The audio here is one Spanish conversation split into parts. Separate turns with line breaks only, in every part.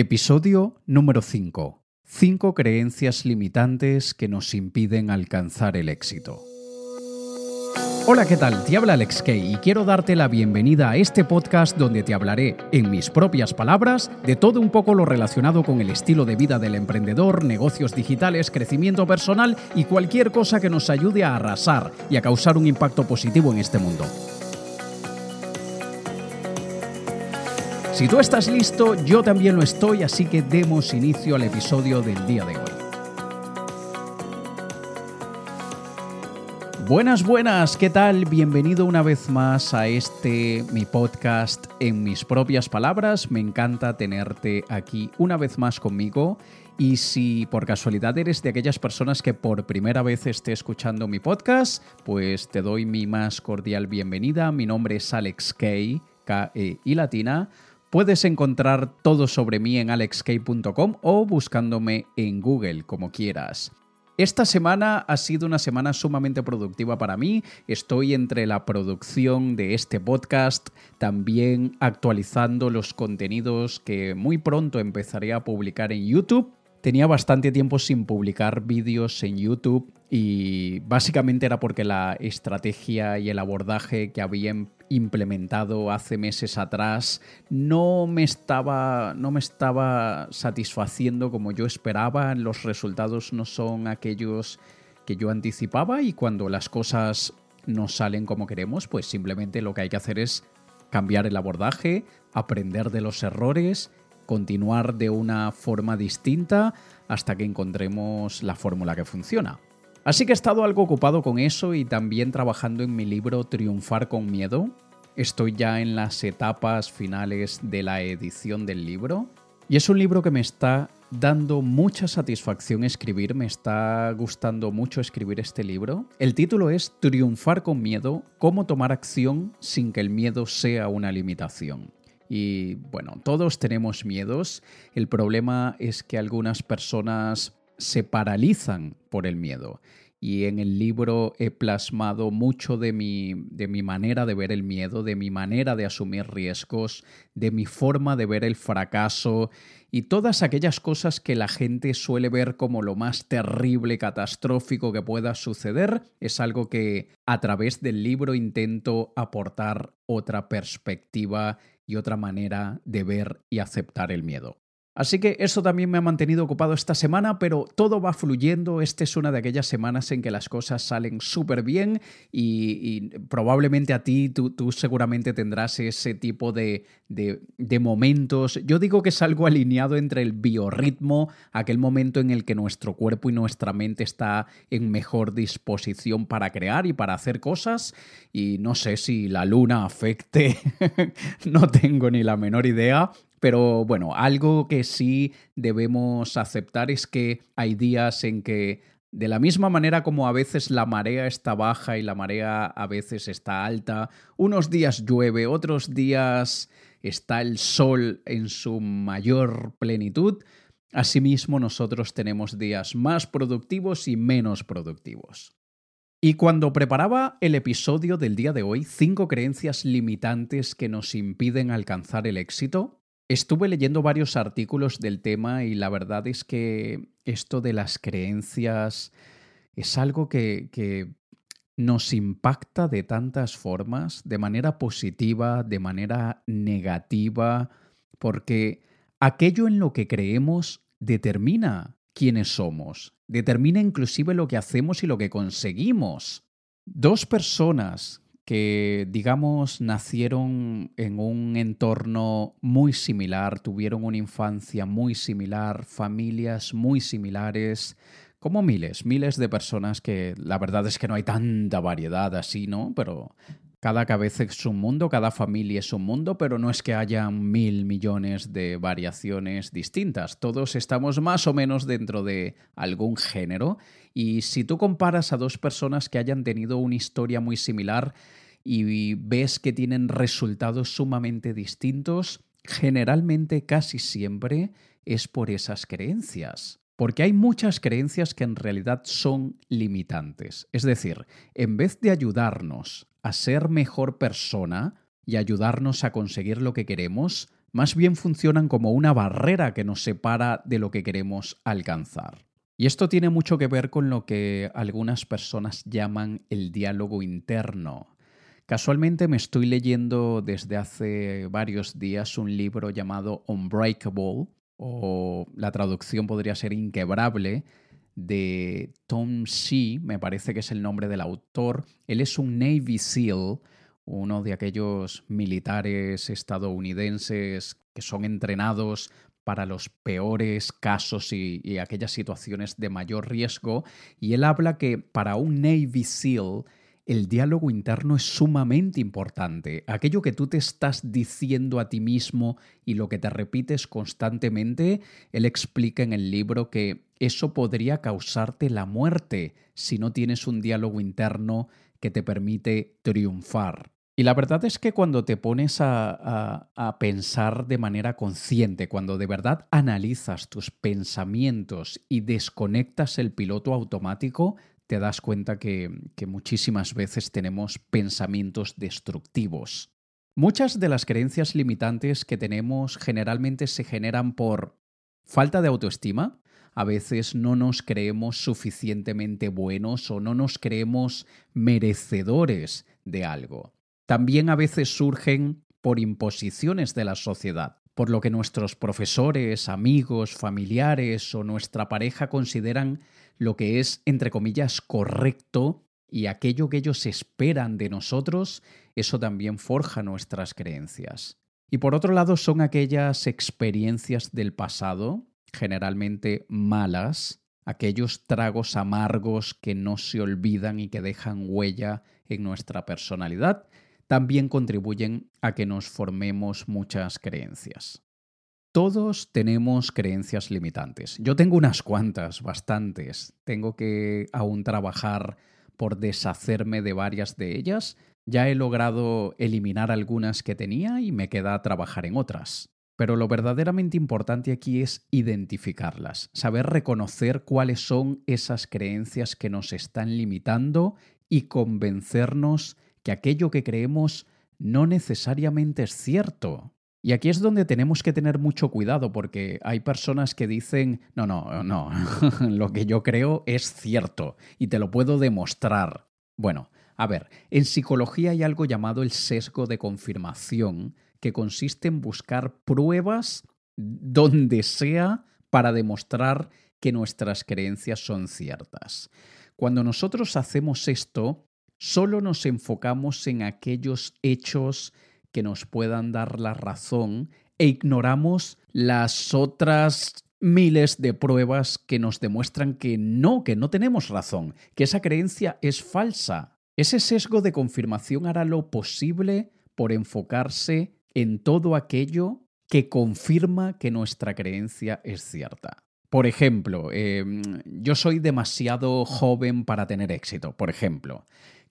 Episodio número 5. 5 creencias limitantes que nos impiden alcanzar el éxito. Hola, ¿qué tal? Te habla Alex Kay y quiero darte la bienvenida a este podcast donde te hablaré, en mis propias palabras, de todo un poco lo relacionado con el estilo de vida del emprendedor, negocios digitales, crecimiento personal y cualquier cosa que nos ayude a arrasar y a causar un impacto positivo en este mundo. Si tú estás listo, yo también lo estoy, así que demos inicio al episodio del día de hoy. Buenas, buenas, ¿qué tal? Bienvenido una vez más a este mi podcast en mis propias palabras. Me encanta tenerte aquí una vez más conmigo. Y si por casualidad eres de aquellas personas que por primera vez esté escuchando mi podcast, pues te doy mi más cordial bienvenida. Mi nombre es Alex Kay, K-E y latina. Puedes encontrar todo sobre mí en alexkey.com o buscándome en Google, como quieras. Esta semana ha sido una semana sumamente productiva para mí. Estoy entre la producción de este podcast, también actualizando los contenidos que muy pronto empezaré a publicar en YouTube. Tenía bastante tiempo sin publicar vídeos en YouTube y básicamente era porque la estrategia y el abordaje que había implementado hace meses atrás no me estaba no me estaba satisfaciendo como yo esperaba, los resultados no son aquellos que yo anticipaba y cuando las cosas no salen como queremos, pues simplemente lo que hay que hacer es cambiar el abordaje, aprender de los errores, continuar de una forma distinta hasta que encontremos la fórmula que funciona. Así que he estado algo ocupado con eso y también trabajando en mi libro Triunfar con Miedo. Estoy ya en las etapas finales de la edición del libro y es un libro que me está dando mucha satisfacción escribir, me está gustando mucho escribir este libro. El título es Triunfar con Miedo, cómo tomar acción sin que el miedo sea una limitación. Y bueno, todos tenemos miedos. El problema es que algunas personas se paralizan por el miedo. Y en el libro he plasmado mucho de mi, de mi manera de ver el miedo, de mi manera de asumir riesgos, de mi forma de ver el fracaso y todas aquellas cosas que la gente suele ver como lo más terrible, catastrófico que pueda suceder, es algo que a través del libro intento aportar otra perspectiva y otra manera de ver y aceptar el miedo. Así que eso también me ha mantenido ocupado esta semana, pero todo va fluyendo. Esta es una de aquellas semanas en que las cosas salen súper bien y, probablemente a ti, tú, seguramente tendrás ese tipo de, de, momentos. Yo digo que es algo alineado entre el biorritmo, aquel momento en el que nuestro cuerpo y nuestra mente está en mejor disposición para crear y para hacer cosas. Y no sé si la luna afecte, no tengo ni la menor idea, pero bueno, algo que sí debemos aceptar es que hay días en que de la misma manera como a veces la marea está baja y la marea a veces está alta, unos días llueve, otros días está el sol en su mayor plenitud, asimismo nosotros tenemos días más productivos y menos productivos. Y cuando preparaba el episodio del día de hoy, cinco creencias limitantes que nos impiden alcanzar el éxito, Estuve leyendo varios artículos del tema y la verdad es que esto de las creencias es algo que, nos impacta de tantas formas, de manera positiva, de manera negativa, porque aquello en lo que creemos determina quiénes somos, determina inclusive lo que hacemos y lo que conseguimos. Dos personas que, digamos, nacieron en un entorno muy similar, tuvieron una infancia muy similar, familias muy similares, como miles, miles de personas que la verdad es que no hay tanta variedad así, ¿no? Pero cada cabeza es un mundo, cada familia es un mundo, pero no es que haya mil millones de variaciones distintas. Todos estamos más o menos dentro de algún género. Y si tú comparas a dos personas que hayan tenido una historia muy similar, y ves que tienen resultados sumamente distintos, generalmente casi siempre es por esas creencias. Porque hay muchas creencias que en realidad son limitantes. Es decir, en vez de ayudarnos a ser mejor persona y ayudarnos a conseguir lo que queremos, más bien funcionan como una barrera que nos separa de lo que queremos alcanzar. Y esto tiene mucho que ver con lo que algunas personas llaman el diálogo interno. Casualmente me estoy leyendo desde hace varios días un libro llamado Unbreakable, o la traducción podría ser inquebrable, de Tom Shee, me parece que es el nombre del autor. Él es un Navy SEAL, uno de aquellos militares estadounidenses que son entrenados para los peores casos y, aquellas situaciones de mayor riesgo, y él habla que para un Navy SEAL el diálogo interno es sumamente importante. Aquello que tú te estás diciendo a ti mismo y lo que te repites constantemente, él explica en el libro que eso podría causarte la muerte si no tienes un diálogo interno que te permite triunfar. Y la verdad es que cuando te pones a, pensar de manera consciente, cuando de verdad analizas tus pensamientos y desconectas el piloto automático, te das cuenta que, muchísimas veces tenemos pensamientos destructivos. Muchas de las creencias limitantes que tenemos generalmente se generan por falta de autoestima, a veces no nos creemos suficientemente buenos o no nos creemos merecedores de algo. También a veces surgen por imposiciones de la sociedad, por lo que nuestros profesores, amigos, familiares o nuestra pareja consideran lo que es, entre comillas, correcto y aquello que ellos esperan de nosotros, eso también forja nuestras creencias. Y por otro lado son aquellas experiencias del pasado, generalmente malas, aquellos tragos amargos que no se olvidan y que dejan huella en nuestra personalidad, también contribuyen a que nos formemos muchas creencias. Todos tenemos creencias limitantes. Yo tengo unas cuantas, bastantes. Tengo que aún trabajar por deshacerme de varias de ellas. Ya he logrado eliminar algunas que tenía y me queda trabajar en otras. Pero lo verdaderamente importante aquí es identificarlas, saber reconocer cuáles son esas creencias que nos están limitando y convencernos que aquello que creemos no necesariamente es cierto. Y aquí es donde tenemos que tener mucho cuidado porque hay personas que dicen, no, no, no, lo que yo creo es cierto y te lo puedo demostrar. Bueno, a ver, en psicología hay algo llamado el sesgo de confirmación, que consiste en buscar pruebas donde sea para demostrar que nuestras creencias son ciertas. Cuando nosotros hacemos esto, solo nos enfocamos en aquellos hechos que nos puedan dar la razón e ignoramos las otras miles de pruebas que nos demuestran que no, que no tenemos razón, que esa creencia es falsa. Ese sesgo de confirmación hará lo posible por enfocarse en todo aquello que confirma que nuestra creencia es cierta. Por ejemplo, em, yo soy demasiado joven para tener éxito, por ejemplo.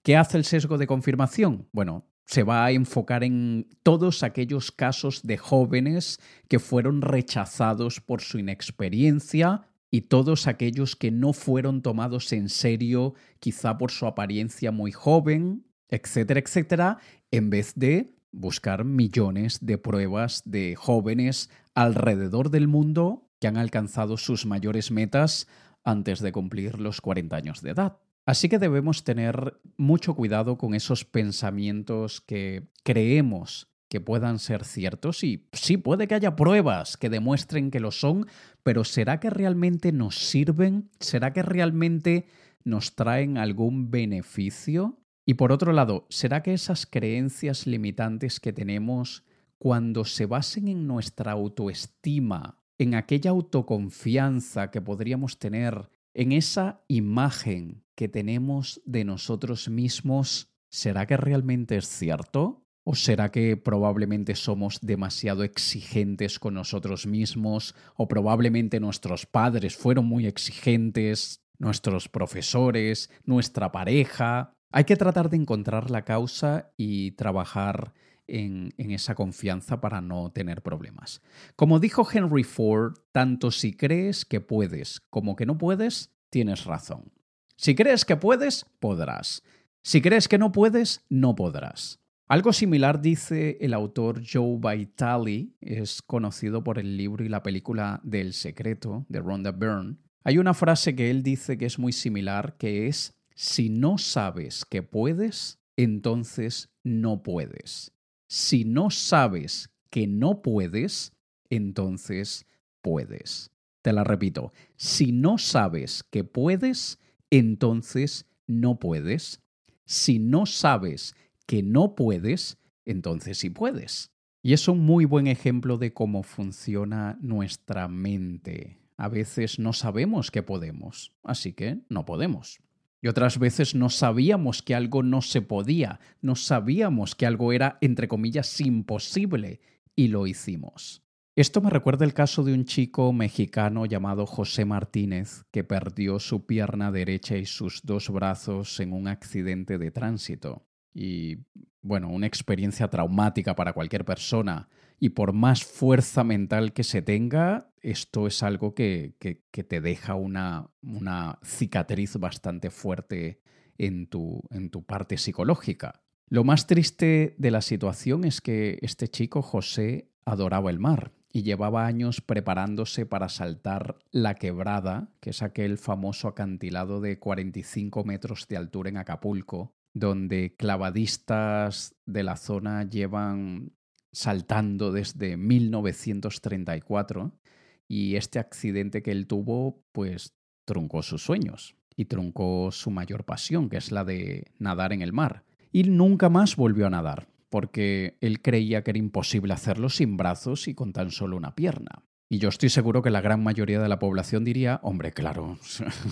¿Qué hace el sesgo de confirmación? Bueno, se va a enfocar en todos aquellos casos de jóvenes que fueron rechazados por su inexperiencia y todos aquellos que no fueron tomados en serio, quizá por su apariencia muy joven, etcétera, etcétera, en vez de buscar millones de pruebas de jóvenes alrededor del mundo que han alcanzado sus mayores metas antes de cumplir los 40 años de edad. Así que debemos tener mucho cuidado con esos pensamientos que creemos que puedan ser ciertos y sí puede que haya pruebas que demuestren que lo son, pero ¿será que realmente nos sirven? ¿Será que realmente nos traen algún beneficio? Y por otro lado, ¿será que esas creencias limitantes que tenemos cuando se basen en nuestra autoestima, en aquella autoconfianza que podríamos tener en esa imagen que tenemos de nosotros mismos, ¿será que realmente es cierto? ¿O será que probablemente somos demasiado exigentes con nosotros mismos? ¿O probablemente nuestros padres fueron muy exigentes? ¿Nuestros profesores? ¿Nuestra pareja? Hay que tratar de encontrar la causa y trabajar en, esa confianza para no tener problemas. Como dijo Henry Ford, tanto si crees que puedes como que no puedes, tienes razón. Si crees que puedes, podrás. Si crees que no puedes, no podrás. Algo similar dice el autor Joe Vitale, es conocido por el libro y la película del secreto de Rhonda Byrne. Hay una frase que él dice que es muy similar, que es, si no sabes que puedes, entonces no puedes. Si no sabes que no puedes, entonces puedes. Te la repito, si no sabes que puedes, entonces no puedes. Si no sabes que no puedes, entonces sí puedes. Y es un muy buen ejemplo de cómo funciona nuestra mente. A veces no sabemos que podemos, así que no podemos. Y otras veces no sabíamos que algo no se podía, no sabíamos que algo era, entre comillas, imposible, y lo hicimos. Esto me recuerda el caso de un chico mexicano llamado José Martínez, que perdió su pierna derecha y sus dos brazos en un accidente de tránsito y bueno, una experiencia traumática para cualquier persona. Y por más fuerza mental que se tenga, esto es algo que, que, te deja una, una, cicatriz bastante fuerte en tu, en tu parte psicológica. Lo más triste de la situación es que este chico, José, adoraba el mar y llevaba años preparándose para saltar la quebrada, que es aquel famoso acantilado de 45 metros de altura en Acapulco, donde clavadistas de la zona llevan saltando desde 1934 y este accidente que él tuvo pues truncó sus sueños y truncó su mayor pasión, que es la de nadar en el mar. Y nunca más volvió a nadar, porque él creía que era imposible hacerlo sin brazos y con tan solo una pierna. Y yo estoy seguro que la gran mayoría de la población diría, hombre, claro,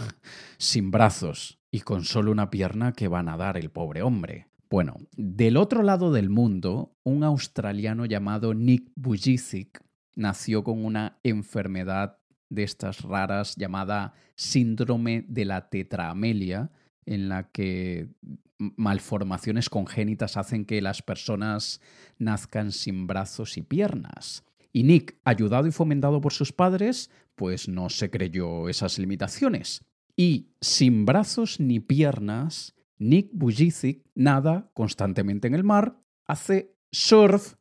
sin brazos y con solo una pierna que va a nadar el pobre hombre. Bueno, del otro lado del mundo, un australiano llamado Nick Bujicic nació con una enfermedad de estas raras llamada síndrome de la tetraamelia, en la que malformaciones congénitas hacen que las personas nazcan sin brazos y piernas. Y Nick, ayudado y fomentado por sus padres, pues no se creyó esas limitaciones. Y sin brazos ni piernas, Nick Bujicic nada constantemente en el mar, hace surf,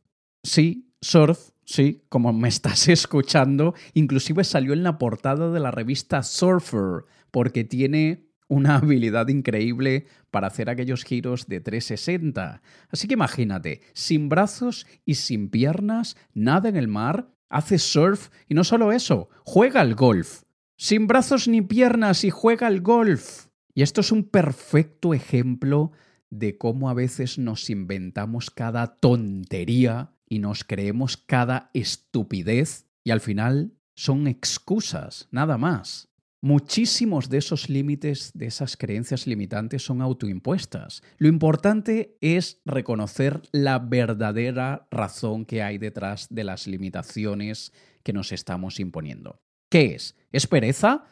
sí, surf, sí, como me estás escuchando, inclusive salió en la portada de la revista Surfer, porque tiene una habilidad increíble para hacer aquellos giros de 360. Así que imagínate, sin brazos y sin piernas, nada en el mar, hace surf y no solo eso, juega al golf. Sin brazos ni piernas y juega al golf. Y esto es un perfecto ejemplo de cómo a veces nos inventamos cada tontería y nos creemos cada estupidez y al final son excusas, nada más. Muchísimos de esos límites, de esas creencias limitantes son autoimpuestas. Lo importante es reconocer la verdadera razón que hay detrás de las limitaciones que nos estamos imponiendo. ¿Qué es? ¿Es pereza?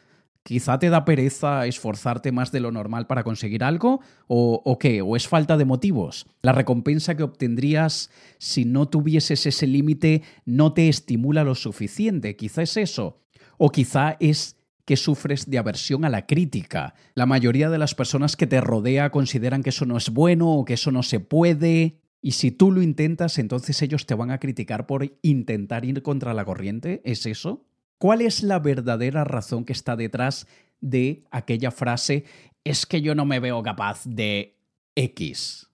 ¿Quizá te da pereza esforzarte más de lo normal para conseguir algo? ¿O, ¿O, qué? ¿O es falta de motivos? La recompensa que obtendrías si no tuvieses ese límite no te estimula lo suficiente. Quizá es eso. O quizá es que sufres de aversión a la crítica. La mayoría de las personas que te rodea consideran que eso no es bueno o que eso no se puede. Y si tú lo intentas, entonces ellos te van a criticar por intentar ir contra la corriente. ¿Es eso? ¿Cuál es la verdadera razón que está detrás de aquella frase es que yo no me veo capaz de X?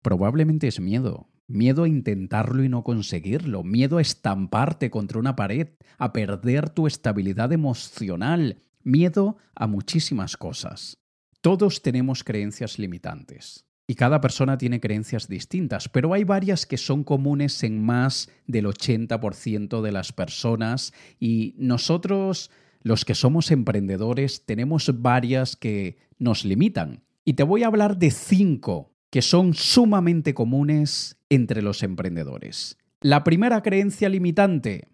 Probablemente es miedo, miedo a intentarlo y no conseguirlo, miedo a estamparte contra una pared, a perder tu estabilidad emocional, miedo a muchísimas cosas. Todos tenemos creencias limitantes. Y cada persona tiene creencias distintas, pero hay varias que son comunes en más del 80% de las personas y nosotros, los que somos emprendedores, tenemos varias que nos limitan. Y te voy a hablar de cinco que son sumamente comunes entre los emprendedores. La primera creencia limitante.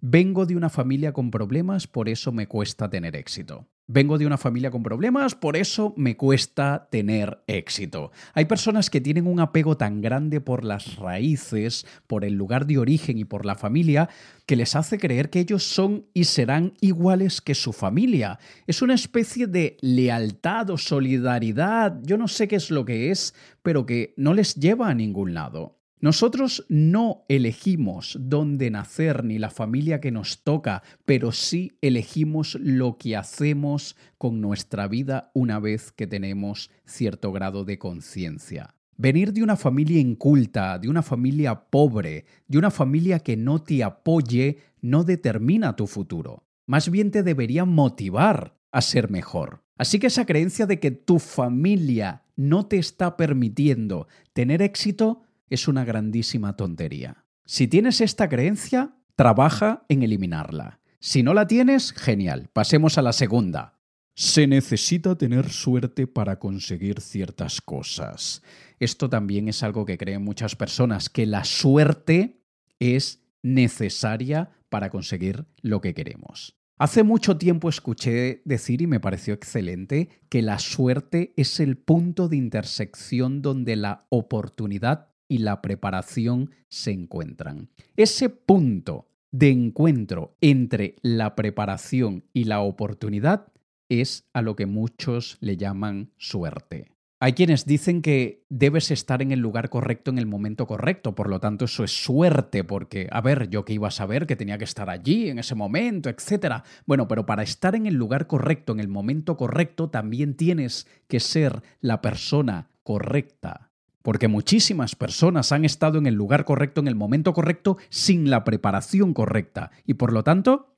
Vengo de una familia con problemas, por eso me cuesta tener éxito. Vengo de una familia con problemas, por eso me cuesta tener éxito. Hay personas que tienen un apego tan grande por las raíces, por el lugar de origen y por la familia, que les hace creer que ellos son y serán iguales que su familia. Es una especie de lealtad o solidaridad, yo no sé qué es lo que es, pero que no les lleva a ningún lado. Nosotros no elegimos dónde nacer ni la familia que nos toca, pero sí elegimos lo que hacemos con nuestra vida una vez que tenemos cierto grado de conciencia. Venir de una familia inculta, de una familia pobre, de una familia que no te apoye, no determina tu futuro. Más bien te debería motivar a ser mejor. Así que esa creencia de que tu familia no te está permitiendo tener éxito es una grandísima tontería. Si tienes esta creencia, trabaja en eliminarla. Si no la tienes, genial. Pasemos a la segunda. Se necesita tener suerte para conseguir ciertas cosas. Esto también es algo que creen muchas personas, que la suerte es necesaria para conseguir lo que queremos. Hace mucho tiempo escuché decir, y me pareció excelente, que la suerte es el punto de intersección donde la oportunidad y la preparación se encuentran. Ese punto de encuentro entre la preparación y la oportunidad es a lo que muchos le llaman suerte. Hay quienes dicen que debes estar en el lugar correcto en el momento correcto, por lo tanto eso es suerte, porque, a ver, yo que iba a saber que tenía que estar allí en ese momento, etc. Bueno, pero para estar en el lugar correcto, en el momento correcto, también tienes que ser la persona correcta porque muchísimas personas han estado en el lugar correcto, en el momento correcto, sin la preparación correcta, y por lo tanto,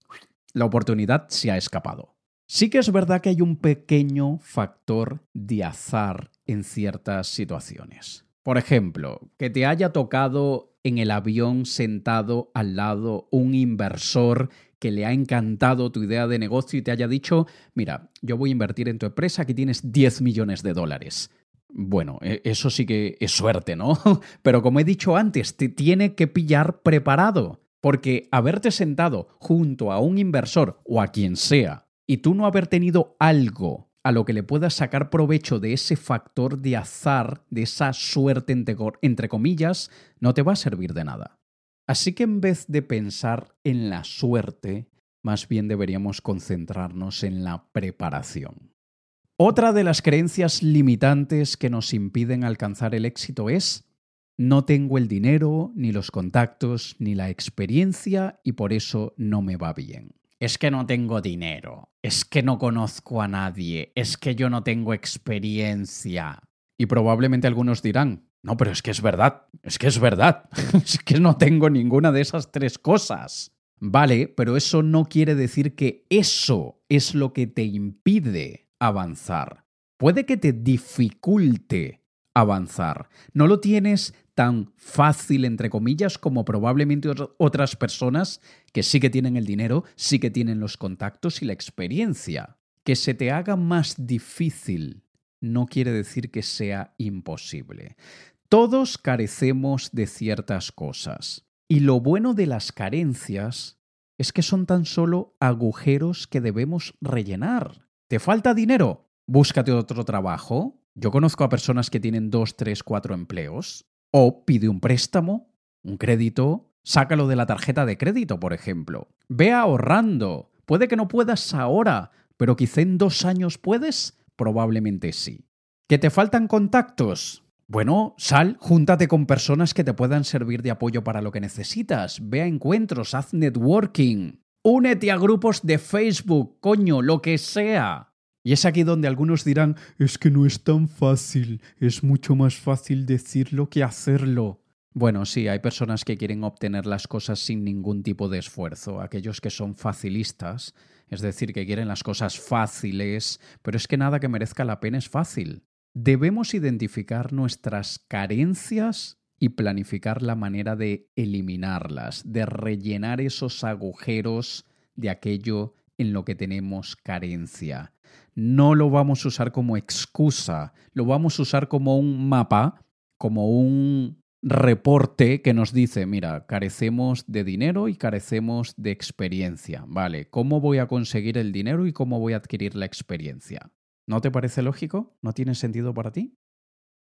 la oportunidad se ha escapado. Sí que es verdad que hay un pequeño factor de azar en ciertas situaciones. Por ejemplo, que te haya tocado en el avión sentado al lado un inversor que le ha encantado tu idea de negocio y te haya dicho, mira, yo voy a invertir en tu empresa, aquí tienes 10 millones de dólares. Bueno, e, eso sí que es suerte, ¿no? Pero como he dicho antes, te tiene que pillar preparado. Porque haberte sentado junto a un inversor o a quien sea y tú no haber tenido algo a lo que le puedas sacar provecho de ese factor de azar, de esa suerte entre, comillas, no te va a servir de nada. Así que en vez de pensar en la suerte, más bien deberíamos concentrarnos en la preparación. Otra de las creencias limitantes que nos impiden alcanzar el éxito es no tengo el dinero, ni los contactos, ni la experiencia y por eso no me va bien. Es que no tengo dinero, es que no conozco a nadie, es que yo no tengo experiencia. Y probablemente algunos dirán, no, pero es que es verdad, es que es verdad, es que no tengo ninguna de esas tres cosas. Vale, pero eso no quiere decir que eso es lo que te impide avanzar. Puede que te dificulte avanzar. No lo tienes tan fácil, entre comillas, como probablemente otras personas que sí que tienen el dinero, sí que tienen los contactos y la experiencia. Que se te haga más difícil no quiere decir que sea imposible. Todos carecemos de ciertas cosas. Y lo bueno de las carencias es que son tan solo agujeros que debemos rellenar. ¿Te falta dinero? Búscate otro trabajo. Yo conozco a personas que tienen dos, tres, cuatro empleos. O pide un préstamo, un crédito, sácalo de la tarjeta de crédito, por ejemplo. Ve ahorrando. Puede que no puedas ahora, pero quizá en dos años puedes. Probablemente sí. ¿Que te faltan contactos? Bueno, sal, júntate con personas que te puedan servir de apoyo para lo que necesitas. Ve a encuentros, haz networking. Únete a grupos de Facebook, coño, lo que sea. Y es aquí donde algunos dirán, es que no es tan fácil, es mucho más fácil decirlo que hacerlo. Bueno, sí, hay personas que quieren obtener las cosas sin ningún tipo de esfuerzo, aquellos que son facilistas, es decir, que quieren las cosas fáciles, pero es que nada que merezca la pena es fácil. Debemos identificar nuestras carencias y planificar la manera de eliminarlas, de rellenar esos agujeros de aquello en lo que tenemos carencia. No lo vamos a usar como excusa, lo vamos a usar como un mapa, como un reporte que nos dice, mira, carecemos de dinero y carecemos de experiencia. Vale, ¿cómo voy a conseguir el dinero y cómo voy a adquirir la experiencia? ¿No te parece lógico? ¿No tiene sentido para ti?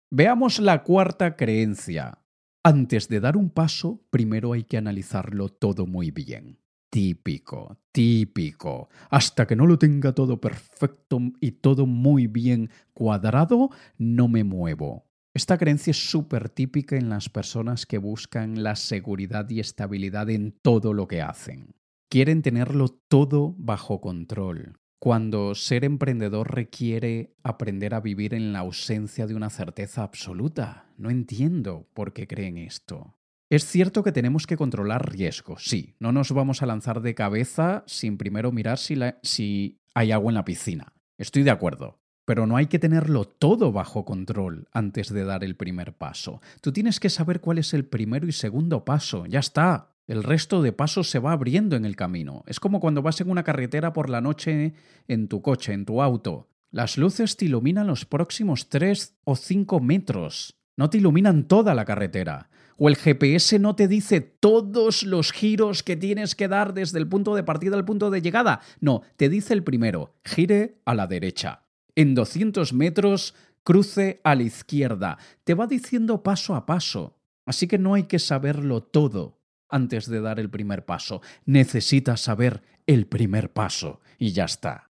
Veamos la cuarta creencia. Antes de dar un paso, primero hay que analizarlo todo muy bien. Típico, típico. Hasta que no lo tenga todo perfecto y todo muy bien cuadrado, no me muevo. Esta creencia es súper típica en las personas que buscan la seguridad y estabilidad en todo lo que hacen. Quieren tenerlo todo bajo control, cuando ser emprendedor requiere aprender a vivir en la ausencia de una certeza absoluta. No entiendo por qué creen esto. Es cierto que tenemos que controlar riesgos, sí. No nos vamos a lanzar de cabeza sin primero mirar si, si hay agua en la piscina. Estoy de acuerdo. Pero no hay que tenerlo todo bajo control antes de dar el primer paso. Tú tienes que saber cuál es el primero y segundo paso. Ya está. El resto de pasos se va abriendo en el camino. Es como cuando vas en una carretera por la noche en tu coche, en tu auto. Las luces te iluminan los próximos tres o cinco metros. No te iluminan toda la carretera. O el GPS no te dice todos los giros que tienes que dar desde el punto de partida al punto de llegada. No, te dice el primero, gire a la derecha en 200 metros, cruce a la izquierda. Te va diciendo paso a paso. Así que no hay que saberlo todo antes de dar el primer paso. Necesitas saber el primer paso y ya está.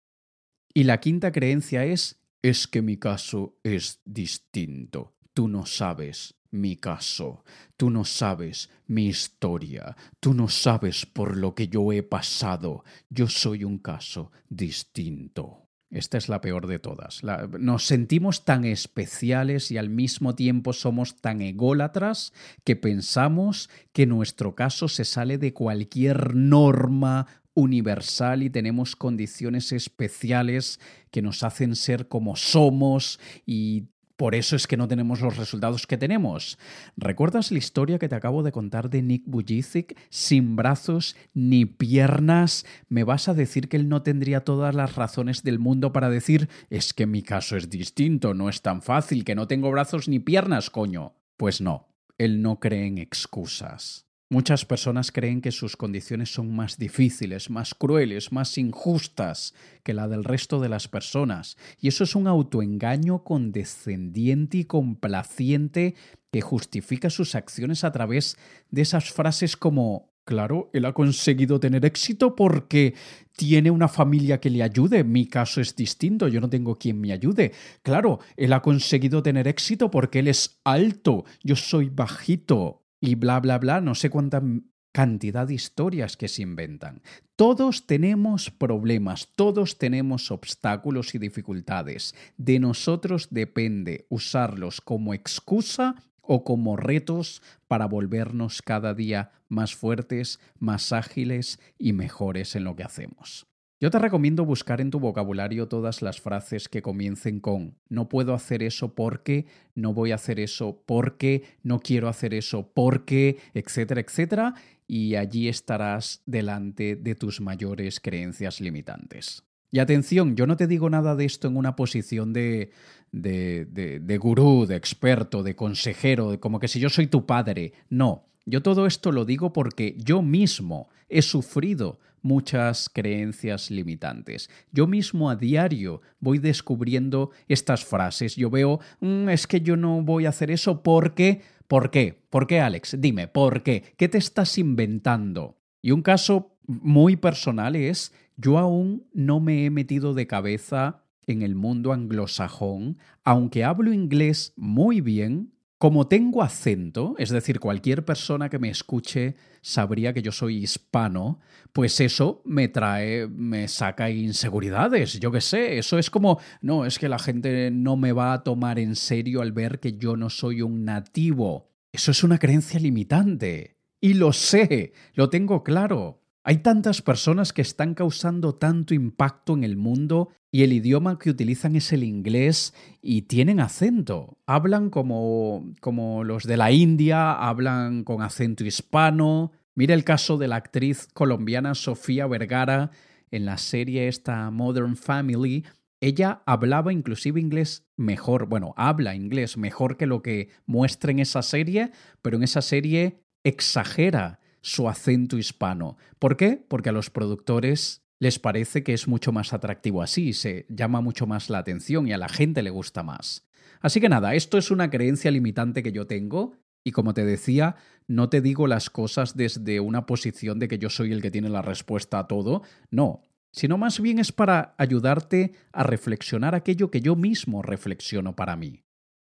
Y la quinta creencia es, es que mi caso es distinto. Tú no sabes mi caso, tú no sabes mi historia, tú no sabes por lo que yo he pasado. Yo soy un caso distinto. Esta es la peor de todas. nos sentimos tan especiales y al mismo tiempo somos tan ególatras que pensamos que nuestro caso se sale de cualquier norma universal y tenemos condiciones especiales que nos hacen ser como somos y por eso es que no tenemos los resultados que tenemos. ¿Recuerdas la historia que te acabo de contar de Nick Bujicic? Sin brazos ni piernas. ¿Me vas a decir que él no tendría todas las razones del mundo para decir es que mi caso es distinto, no es tan fácil, que no tengo brazos ni piernas, coño? Pues no, él no cree en excusas. Muchas personas creen que sus condiciones son más difíciles, más crueles, más injustas que la del resto de las personas. Y eso es un autoengaño condescendiente y complaciente que justifica sus acciones a través de esas frases como Claro, él ha conseguido tener éxito porque tiene una familia que le ayude. Mi caso es distinto, yo no tengo quien me ayude. Claro, él ha conseguido tener éxito porque él es alto, yo soy bajito y bla, bla, bla, no sé cuánta cantidad de historias que se inventan. Todos tenemos problemas, todos tenemos obstáculos y dificultades. De nosotros depende usarlos como excusa o como retos para volvernos cada día más fuertes, más ágiles y mejores en lo que hacemos. Yo te recomiendo buscar en tu vocabulario todas las frases que comiencen con no puedo hacer eso porque, no voy a hacer eso porque, no quiero hacer eso porque, etcétera, etcétera, y allí estarás delante de tus mayores creencias limitantes. Y atención, yo no te digo nada de esto en una posición de, de, de, de gurú, de experto, de consejero, como que si yo soy tu padre. No, yo todo esto lo digo porque yo mismo he sufrido muchas creencias limitantes. Yo mismo a diario voy descubriendo estas frases. Yo veo, mm, es que yo no voy a hacer eso porque... ¿Por qué? ¿Por qué, Alex? Dime, ¿por qué? ¿Qué te estás inventando? Y un caso muy personal es, yo aún no me he metido de cabeza en el mundo anglosajón, aunque hablo inglés muy bien, como tengo acento, es decir, cualquier persona que me escuche sabría que yo soy hispano, pues eso me trae, me saca inseguridades, yo qué sé, eso es como, no, es que la gente no me va a tomar en serio al ver que yo no soy un nativo. Eso es una creencia limitante. Y lo sé, lo tengo claro. Hay tantas personas que están causando tanto impacto en el mundo y el idioma que utilizan es el inglés y tienen acento. Hablan como, como los de la India, hablan con acento hispano. Mira el caso de la actriz colombiana Sofía Vergara en la serie esta Modern Family, Ella hablaba inclusive inglés mejor, bueno, habla inglés mejor que lo que muestra en esa serie, pero en esa serie exagera su acento hispano. ¿Por qué? Porque a los productores les parece que es mucho más atractivo así, se llama mucho más la atención y a la gente le gusta más. Así que nada, esto es una creencia limitante que yo tengo y como te decía, no te digo las cosas desde una posición de que yo soy el que tiene la respuesta a todo, no, sino más bien es para ayudarte a reflexionar aquello que yo mismo reflexiono para mí.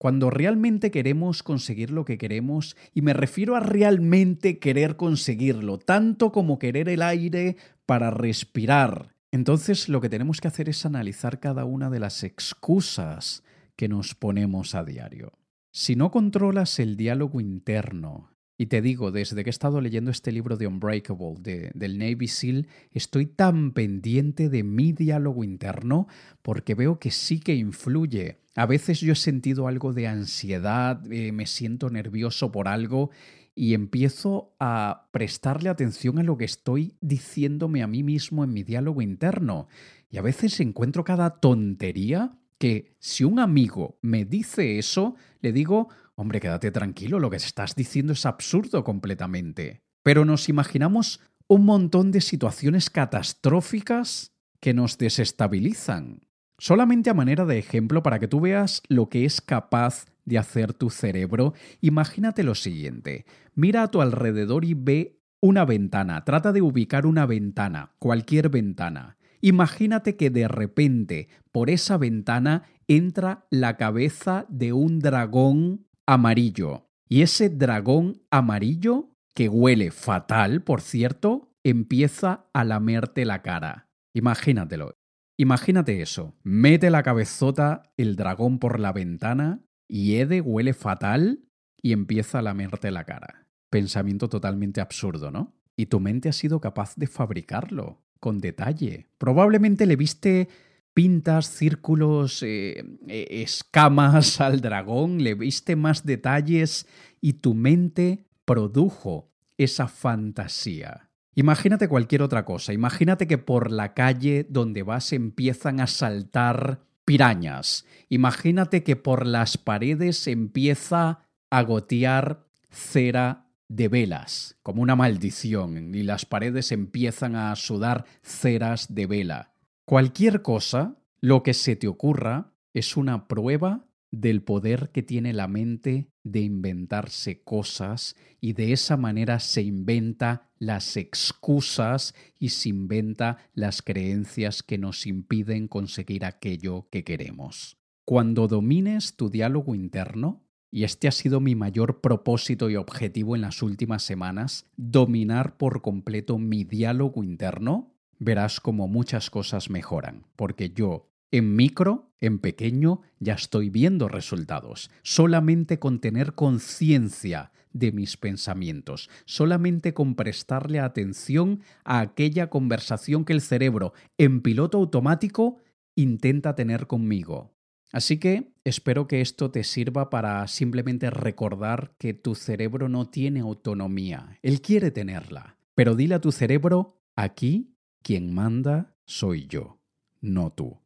Cuando realmente queremos conseguir lo que queremos, y me refiero a realmente querer conseguirlo, tanto como querer el aire para respirar, entonces lo que tenemos que hacer es analizar cada una de las excusas que nos ponemos a diario. Si no controlas el diálogo interno, y te digo, desde que he estado leyendo este libro de Unbreakable de, del Navy SEAL, estoy tan pendiente de mi diálogo interno porque veo que sí que influye. A veces yo he sentido algo de ansiedad, eh, me siento nervioso por algo y empiezo a prestarle atención a lo que estoy diciéndome a mí mismo en mi diálogo interno. Y a veces encuentro cada tontería que si un amigo me dice eso, le digo, hombre, quédate tranquilo, lo que estás diciendo es absurdo completamente. Pero nos imaginamos un montón de situaciones catastróficas que nos desestabilizan. Solamente a manera de ejemplo para que tú veas lo que es capaz de hacer tu cerebro, imagínate lo siguiente. Mira a tu alrededor y ve una ventana. Trata de ubicar una ventana, cualquier ventana. Imagínate que de repente por esa ventana entra la cabeza de un dragón amarillo. Y ese dragón amarillo, que huele fatal, por cierto, empieza a lamerte la cara. Imagínatelo. Imagínate eso. Mete la cabezota el dragón por la ventana y Ede huele fatal y empieza a lamerte la cara. Pensamiento totalmente absurdo, ¿no? Y tu mente ha sido capaz de fabricarlo con detalle. Probablemente le viste pintas, círculos, eh, eh, escamas al dragón, le viste más detalles y tu mente produjo esa fantasía. Imagínate cualquier otra cosa. Imagínate que por la calle donde vas empiezan a saltar pirañas. Imagínate que por las paredes empieza a gotear cera de velas, como una maldición, y las paredes empiezan a sudar ceras de vela. Cualquier cosa, lo que se te ocurra, es una prueba del poder que tiene la mente de inventarse cosas y de esa manera se inventa las excusas y se inventa las creencias que nos impiden conseguir aquello que queremos. Cuando domines tu diálogo interno, y este ha sido mi mayor propósito y objetivo en las últimas semanas, dominar por completo mi diálogo interno, verás como muchas cosas mejoran, porque yo en micro, en pequeño, ya estoy viendo resultados. Solamente con tener conciencia de mis pensamientos, solamente con prestarle atención a aquella conversación que el cerebro, en piloto automático, intenta tener conmigo. Así que espero que esto te sirva para simplemente recordar que tu cerebro no tiene autonomía, él quiere tenerla. Pero dile a tu cerebro, aquí quien manda soy yo, no tú.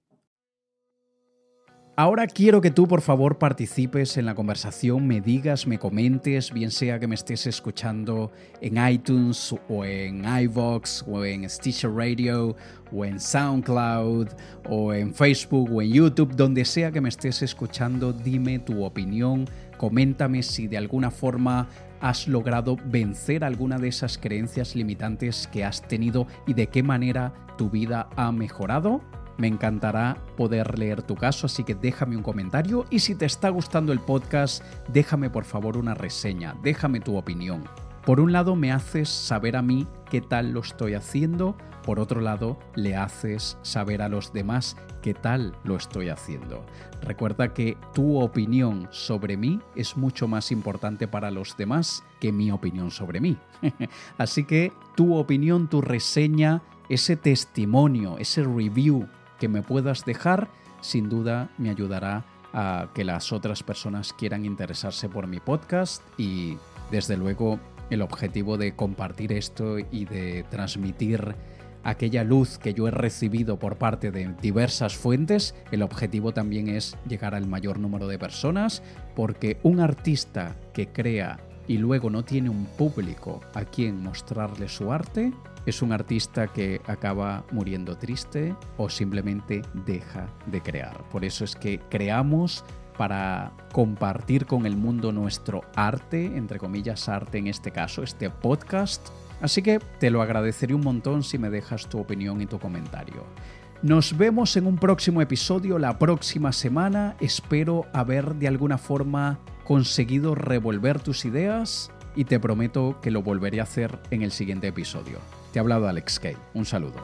Ahora quiero que tú por favor participes en la conversación, me digas, me comentes, bien sea que me estés escuchando en iTunes o en iVox o en Stitcher Radio o en SoundCloud o en Facebook o en YouTube, donde sea que me estés escuchando, dime tu opinión, coméntame si de alguna forma has logrado vencer alguna de esas creencias limitantes que has tenido y de qué manera tu vida ha mejorado me encantará poder leer tu caso, así que déjame un comentario y si te está gustando el podcast, déjame por favor una reseña, déjame tu opinión. Por un lado me haces saber a mí qué tal lo estoy haciendo, por otro lado le haces saber a los demás qué tal lo estoy haciendo. Recuerda que tu opinión sobre mí es mucho más importante para los demás que mi opinión sobre mí. Así que tu opinión, tu reseña, ese testimonio, ese review que me puedas dejar, sin duda me ayudará a que las otras personas quieran interesarse por mi podcast y desde luego el objetivo de compartir esto y de transmitir aquella luz que yo he recibido por parte de diversas fuentes, el objetivo también es llegar al mayor número de personas, porque un artista que crea y luego no tiene un público a quien mostrarle su arte, es un artista que acaba muriendo triste o simplemente deja de crear. Por eso es que creamos para compartir con el mundo nuestro arte, entre comillas arte en este caso, este podcast. Así que te lo agradeceré un montón si me dejas tu opinión y tu comentario. Nos vemos en un próximo episodio la próxima semana. Espero haber de alguna forma conseguido revolver tus ideas y te prometo que lo volveré a hacer en el siguiente episodio. Te ha hablado Alex Kay. Un saludo.